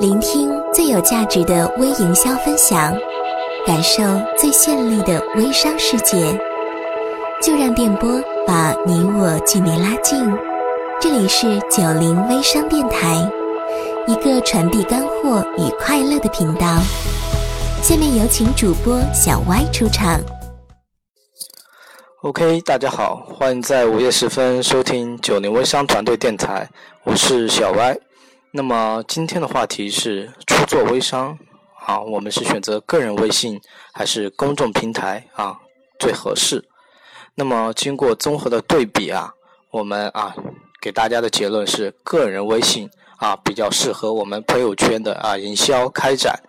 聆听最有价值的微营销分享，感受最绚丽的微商世界，就让电波把你我距离拉近。这里是九零微商电台，一个传递干货与快乐的频道。下面有请主播小歪出场。OK，大家好，欢迎在午夜时分收听九零微商团队电台，我是小歪。那么今天的话题是初做微商啊，我们是选择个人微信还是公众平台啊最合适？那么经过综合的对比啊，我们啊给大家的结论是个人微信啊比较适合我们朋友圈的啊营销开展。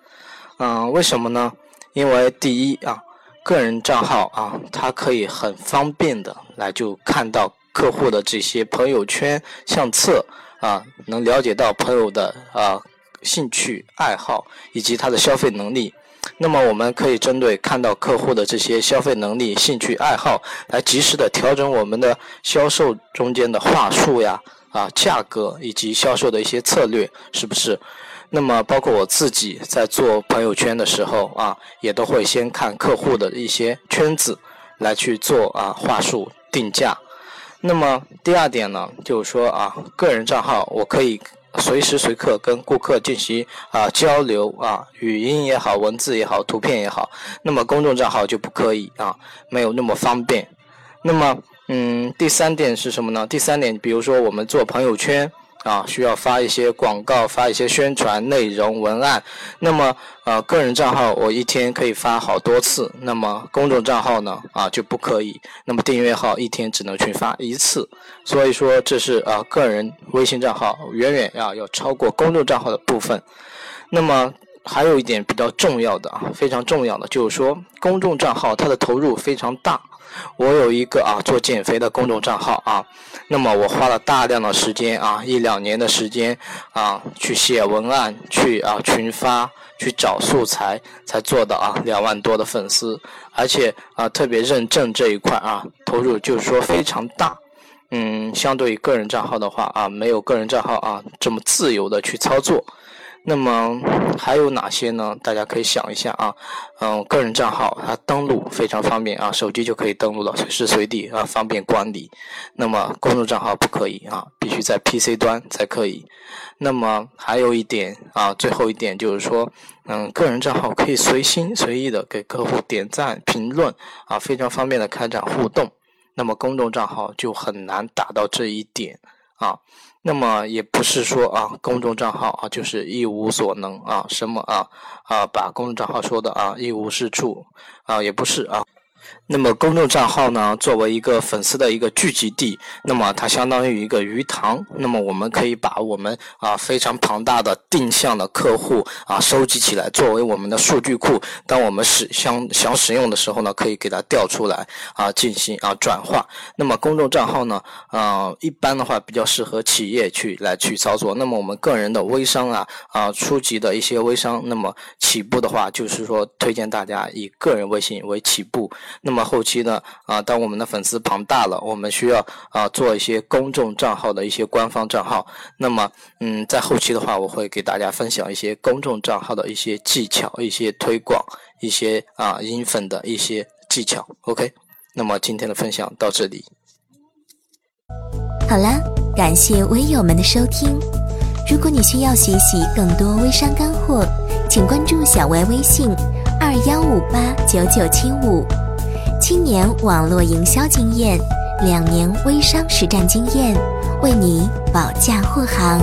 嗯，为什么呢？因为第一啊。个人账号啊，它可以很方便的来就看到客户的这些朋友圈相册啊，能了解到朋友的啊兴趣爱好以及他的消费能力。那么我们可以针对看到客户的这些消费能力、兴趣爱好，来及时的调整我们的销售中间的话术呀、啊价格以及销售的一些策略，是不是？那么，包括我自己在做朋友圈的时候啊，也都会先看客户的一些圈子，来去做啊话术定价。那么第二点呢，就是说啊，个人账号我可以随时随刻跟顾客进行啊交流啊，语音也好，文字也好，图片也好。那么公众账号就不可以啊，没有那么方便。那么，嗯，第三点是什么呢？第三点，比如说我们做朋友圈。啊，需要发一些广告，发一些宣传内容文案。那么，呃，个人账号我一天可以发好多次。那么，公众账号呢，啊就不可以。那么，订阅号一天只能去发一次。所以说，这是啊，个人微信账号远远要要超过公众账号的部分。那么，还有一点比较重要的啊，非常重要的就是说，公众账号它的投入非常大。我有一个啊做减肥的公众账号啊，那么我花了大量的时间啊一两年的时间啊去写文案去啊群发去找素材才做的啊两万多的粉丝，而且啊特别认证这一块啊投入就是说非常大，嗯相对于个人账号的话啊没有个人账号啊这么自由的去操作。那么还有哪些呢？大家可以想一下啊，嗯，个人账号它登录非常方便啊，手机就可以登录了，随时随地啊，方便管理。那么公众账号不可以啊，必须在 PC 端才可以。那么还有一点啊，最后一点就是说，嗯，个人账号可以随心随意的给客户点赞、评论啊，非常方便的开展互动。那么公众账号就很难达到这一点啊。那么也不是说啊，公众账号啊就是一无所能啊，什么啊啊，把公众账号说的啊一无是处啊，也不是啊。那么公众账号呢，作为一个粉丝的一个聚集地，那么它相当于一个鱼塘。那么我们可以把我们啊非常庞大的定向的客户啊收集起来，作为我们的数据库。当我们使想想使用的时候呢，可以给它调出来啊进行啊转化。那么公众账号呢，啊一般的话比较适合企业去来去操作。那么我们个人的微商啊啊初级的一些微商，那么起步的话就是说推荐大家以个人微信为起步。那么后期呢？啊，当我们的粉丝庞大了，我们需要啊做一些公众账号的一些官方账号。那么，嗯，在后期的话，我会给大家分享一些公众账号的一些技巧、一些推广、一些啊引粉的一些技巧。OK，那么今天的分享到这里。好了，感谢微友们的收听。如果你需要学习更多微商干货，请关注小歪微信。二幺五八九九七五，七年网络营销经验，两年微商实战经验，为你保驾护航。